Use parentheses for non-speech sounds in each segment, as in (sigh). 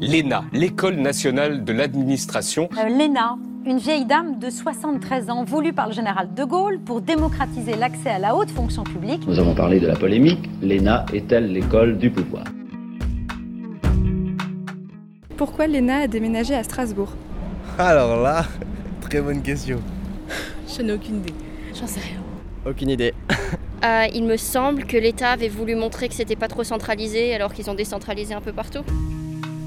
l'ENA, l'École nationale de l'administration. Euh, L'ENA, une vieille dame de 73 ans voulue par le général de Gaulle pour démocratiser l'accès à la haute fonction publique. Nous avons parlé de la polémique. L'ENA est-elle l'école du pouvoir? Pourquoi l'ENA a déménagé à Strasbourg? Alors là, très bonne question. (laughs) Je n'ai aucune idée. J'en sais rien. Aucune idée. (laughs) Euh, il me semble que l'État avait voulu montrer que c'était pas trop centralisé alors qu'ils ont décentralisé un peu partout.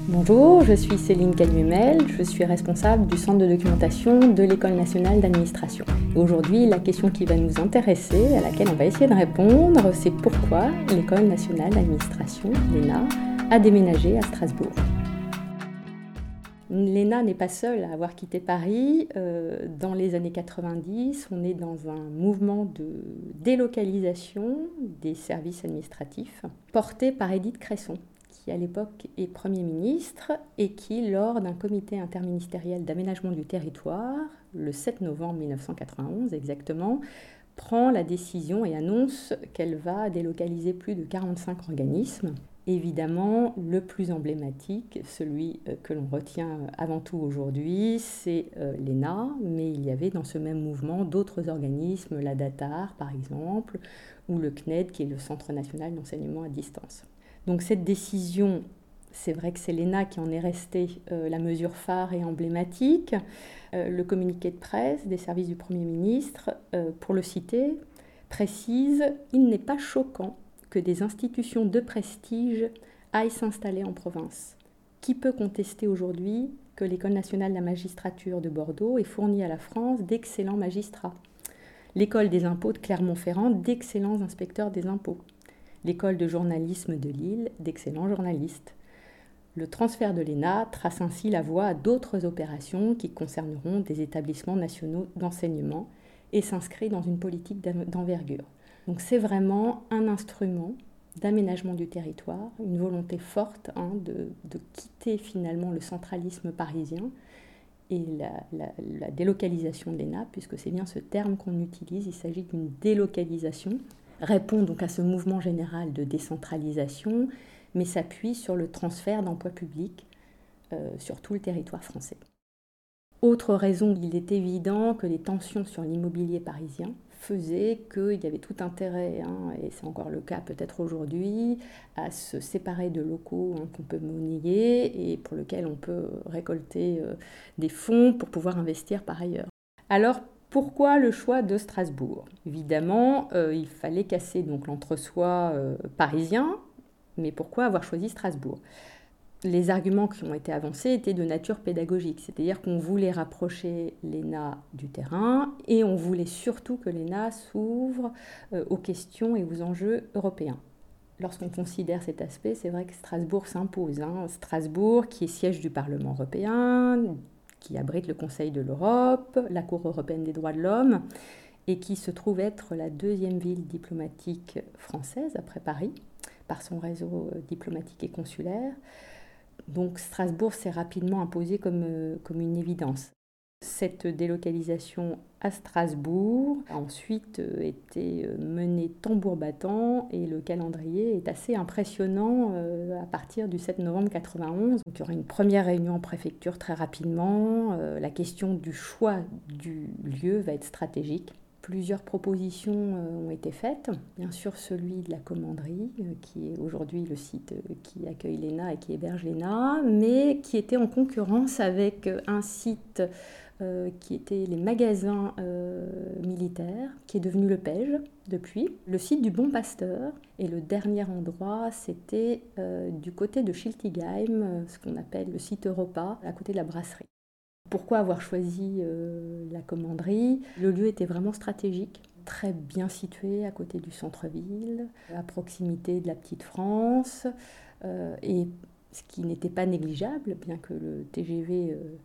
Bonjour, je suis Céline Calmumel, je suis responsable du centre de documentation de l'École nationale d'administration. Aujourd'hui, la question qui va nous intéresser, à laquelle on va essayer de répondre, c'est pourquoi l'École nationale d'administration, l'ENA, a déménagé à Strasbourg. L'ENA n'est pas seule à avoir quitté Paris. Euh, dans les années 90, on est dans un mouvement de délocalisation des services administratifs porté par Édith Cresson, qui à l'époque est Premier ministre et qui, lors d'un comité interministériel d'aménagement du territoire, le 7 novembre 1991 exactement, prend la décision et annonce qu'elle va délocaliser plus de 45 organismes Évidemment, le plus emblématique, celui euh, que l'on retient avant tout aujourd'hui, c'est euh, l'ENA, mais il y avait dans ce même mouvement d'autres organismes, la DATAR par exemple, ou le CNED, qui est le Centre national d'enseignement à distance. Donc cette décision, c'est vrai que c'est l'ENA qui en est resté euh, la mesure phare et emblématique. le communiqué de presse des services du Premier ministre, pour le citer, précise, il n'est pas choquant que des institutions de prestige aillent s'installer en province. Qui peut contester aujourd'hui que l'École nationale de la magistrature de Bordeaux ait fourni à la France d'excellents magistrats? L'école des impôts de Clermont-Ferrand, d'excellents inspecteurs des impôts. L'école de journalisme de Lille, d'excellents journalistes. Le transfert de l'ENA trace ainsi la voie à d'autres opérations qui concerneront des établissements nationaux d'enseignement et s'inscrit dans une politique d'envergure. Donc c'est vraiment un instrument d'aménagement du territoire, une volonté forte hein, de, quitter finalement le centralisme parisien et la, délocalisation de l'ENA, puisque c'est bien ce terme qu'on utilise, il s'agit d'une délocalisation, répond donc à ce mouvement général de décentralisation, mais s'appuie sur le transfert d'emplois publics euh, sur tout le territoire français. Autre raison, il est évident que les tensions sur l'immobilier parisien faisait qu'il y avait tout intérêt, hein, et c'est encore le cas peut-être aujourd'hui, à se séparer de locaux hein, qu'on peut monnayer et pour lesquels on peut récolter euh, des fonds pour pouvoir investir par ailleurs. Pourquoi le choix de Strasbourg? Évidemment, euh, il fallait casser donc l'entre-soi euh, parisien, mais pourquoi avoir choisi Strasbourg? Les arguments qui ont été avancés étaient de nature pédagogique, c'est-à-dire qu'on voulait rapprocher l'ENA du terrain et on voulait surtout que l'ENA s'ouvre euh, aux questions et aux enjeux européens. Lorsqu'on considère cet aspect, c'est vrai que Strasbourg s'impose. Hein. Strasbourg, qui est siège du Parlement européen, qui abrite le Conseil de l'Europe, la Cour européenne des droits de l'homme, et qui se trouve être la deuxième ville diplomatique française après Paris, par son réseau euh, diplomatique et consulaire. Donc Strasbourg s'est rapidement imposé comme, euh, comme une évidence. Cette délocalisation à Strasbourg a ensuite euh, été euh, menée tambour battant et le calendrier est assez impressionnant à partir du 7 novembre 91. Donc, il y aura une première réunion en préfecture très rapidement. La question du choix du lieu va être stratégique. Plusieurs propositions euh, ont été faites. Bien sûr, celui de la commanderie, euh, qui est aujourd'hui le site euh, qui accueille l'ENA et qui héberge l'ENA, mais qui était en concurrence avec un site qui était les magasins militaires, qui est devenu le PEJ depuis, le site du Bon Pasteur, et le dernier endroit, c'était du côté de Schiltigheim, ce qu'on appelle le site Europa, à côté de la brasserie. Pourquoi avoir choisi euh, la commanderie? Le lieu était vraiment stratégique, très bien situé à côté du centre-ville, à proximité de la petite France, euh, et ce qui n'était pas négligeable, bien que le TGV euh,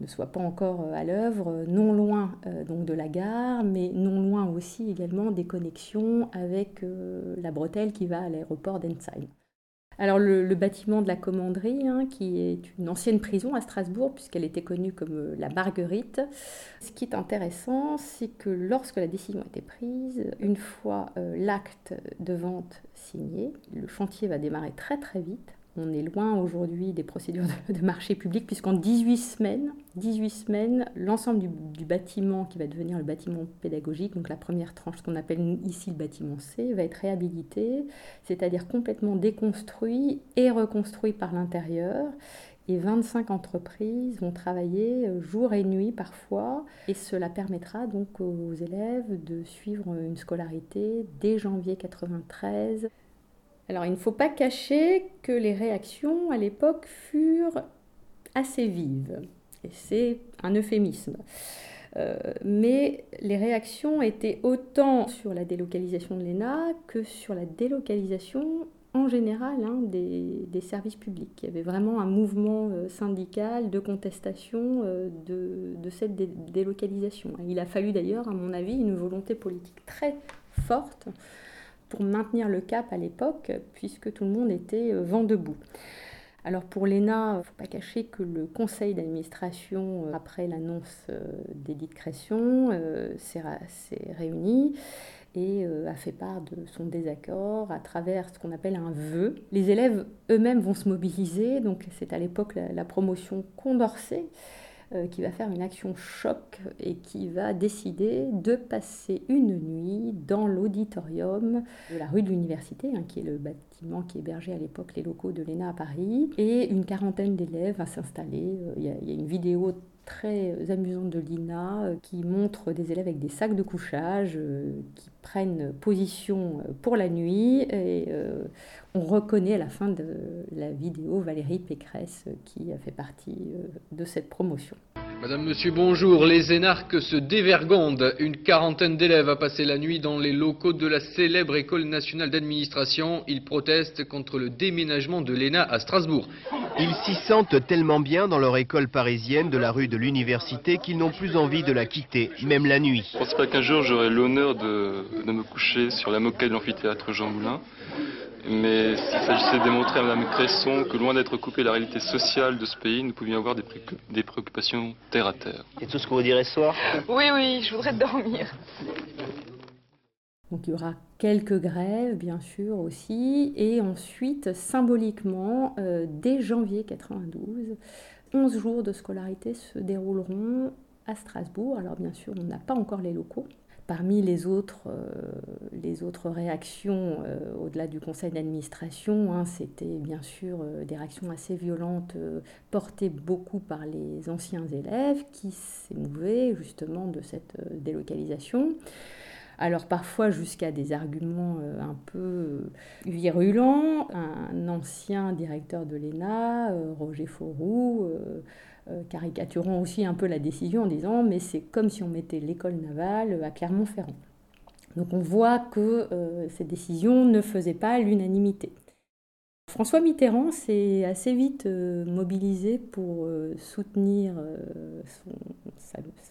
ne soit pas encore à l'œuvre, non loin donc de la gare, mais non loin aussi également des connexions avec la bretelle qui va à l'aéroport d'Ensheim. Alors le, bâtiment de la commanderie, hein, qui est une ancienne prison à Strasbourg, puisqu'elle était connue comme euh, la Marguerite. Ce qui est intéressant, c'est que lorsque la décision a été prise, une fois euh, l'acte de vente signé, le chantier va démarrer très très vite. On est loin aujourd'hui des procédures de, marché public, puisqu'en 18 semaines, 18 semaines l'ensemble du, bâtiment qui va devenir le bâtiment pédagogique, donc la première tranche, ce qu'on appelle ici le bâtiment C, va être réhabilité, c'est-à-dire complètement déconstruit et reconstruit par l'intérieur. Et 25 entreprises vont travailler euh, jour et nuit parfois, et cela permettra donc aux élèves de suivre une scolarité dès janvier 93 alors il ne faut pas cacher que les réactions à l'époque furent assez vives, et c'est un euphémisme. Euh, mais les réactions étaient autant sur la délocalisation de l'ENA que sur la délocalisation en général hein, des, services publics. Il y avait vraiment un mouvement euh, syndical de contestation euh, de, de, cette délocalisation. Il a fallu d'ailleurs, à mon avis, une volonté politique très forte pour maintenir le cap à l'époque, puisque tout le monde était euh, vent debout. Alors pour l'ENA, il ne faut pas cacher que le conseil d'administration, euh, après l'annonce euh, d'édite création, s'est réuni et a fait part de son désaccord à travers ce qu'on appelle un vœu. Les élèves eux-mêmes vont se mobiliser, donc c'est à l'époque la, promotion Condorcet qui va faire une action choc et qui va décider de passer une nuit dans l'auditorium de la rue de l'Université, hein, qui est le bâtiment qui hébergeait à l'époque les locaux de l'ENA à Paris. Et une quarantaine d'élèves va s'installer. Euh, il y, a une vidéo très amusante de Lina euh, qui montre des élèves avec des sacs de couchage qui prennent position pour la nuit et on reconnaît à la fin de la vidéo Valérie Pécresse qui a fait partie euh, de cette promotion. Madame, Monsieur, bonjour. Les énarques se dévergondent. Une quarantaine d'élèves a passé la nuit dans les locaux de la célèbre École nationale d'administration. Ils protestent contre le déménagement de l'ENA à Strasbourg. Ils s'y sentent tellement bien dans leur école parisienne de la rue de l'université qu'ils n'ont plus envie de la quitter, même la nuit. Je ne pense pas qu'un jour j'aurai l'honneur de, de, me coucher sur la moquette de l'amphithéâtre Jean Moulin. Mais s'il s'agissait de démontrer à Mme Cresson que loin d'être coupée la réalité sociale de ce pays, nous pouvions avoir des, préoccupations terre à terre. Et tout ce que vous direz ce soir? Oui, oui, je voudrais dormir. Donc il y aura quelques grèves, bien sûr, aussi. Et ensuite, symboliquement, euh, dès janvier 92, 11 jours de scolarité se dérouleront à Strasbourg. Alors bien sûr, on n'a pas encore les locaux. Parmi les autres, euh, réactions, euh, au-delà du conseil d'administration, hein, c'était bien sûr euh, des réactions assez violentes portées beaucoup par les anciens élèves qui s'émouvaient justement de cette délocalisation. Alors parfois jusqu'à des arguments un peu virulents. Un ancien directeur de l'ENA, Roger Fauroux, caricaturant aussi un peu la décision en disant mais c'est comme si on mettait l'école navale à Clermont-Ferrand. Donc on voit que euh, ces décisions ne faisaient pas l'unanimité. François Mitterrand s'est assez vite euh, mobilisé pour soutenir son,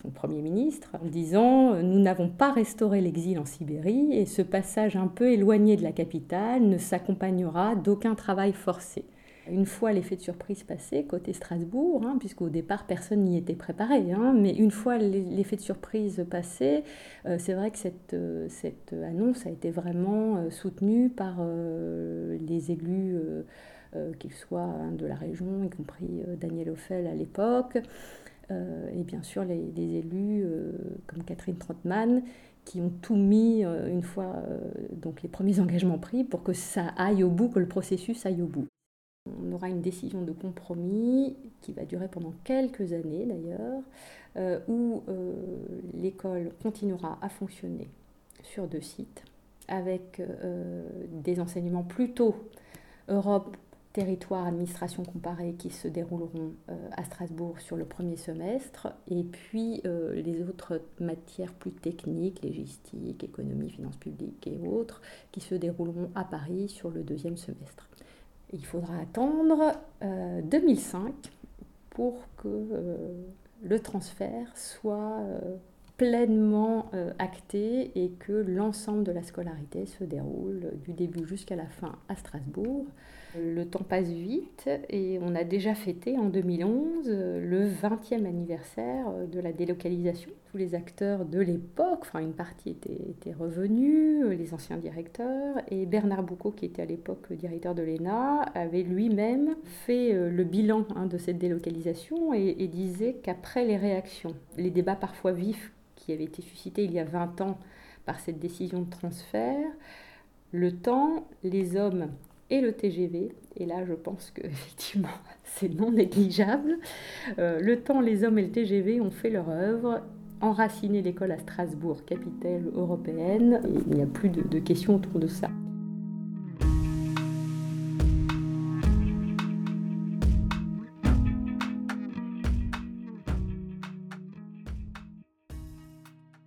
son, Premier ministre en disant Nous n'avons pas restauré l'exil en Sibérie et ce passage un peu éloigné de la capitale ne s'accompagnera d'aucun travail forcé. Une fois l'effet de surprise passé, côté Strasbourg, hein, puisqu'au départ personne n'y était préparé, hein, mais une fois l'effet de surprise passé, euh, c'est vrai que cette, euh, cette, annonce a été vraiment euh, soutenue par les élus, qu'ils soient hein, de la région, y compris Daniel Offel à l'époque, et bien sûr les, les élus comme Catherine Trottmann, qui ont tout mis une fois donc les premiers (laughs) engagements pris pour que ça aille au bout, que le processus aille au bout. On aura une décision de compromis qui va durer pendant quelques années d'ailleurs, euh, où euh, l'école continuera à fonctionner sur deux sites avec euh, des enseignements plutôt Europe, territoire, administration comparée qui se dérouleront à Strasbourg sur le premier semestre, et puis les autres matières plus techniques, logistique, économie, finances publiques et autres, qui se dérouleront à Paris sur le deuxième semestre. Il faudra attendre 2005 euh, pour que euh, le transfert soit euh, pleinement acté et que l'ensemble de la scolarité se déroule du début jusqu'à la fin à Strasbourg. Le temps passe vite et on a déjà fêté en 2011 le 20e anniversaire de la délocalisation. Tous les acteurs de l'époque, enfin une partie était, revenue, les anciens directeurs, et Bernard Boucault, qui était à l'époque directeur de l'ENA, avait lui-même fait euh, le bilan hein, de cette délocalisation et, et disait qu'après les réactions, les débats parfois vifs qui avaient été suscités il y a 20 ans par cette décision de transfert, le temps, les hommes et le TGV. Et là, je pense que (laughs) effectivement, c'est non négligeable. Euh, le temps, les hommes et le TGV ont fait leur œuvre, enraciné l'école à Strasbourg, capitale européenne. Et il n'y a plus de, de questions autour de ça.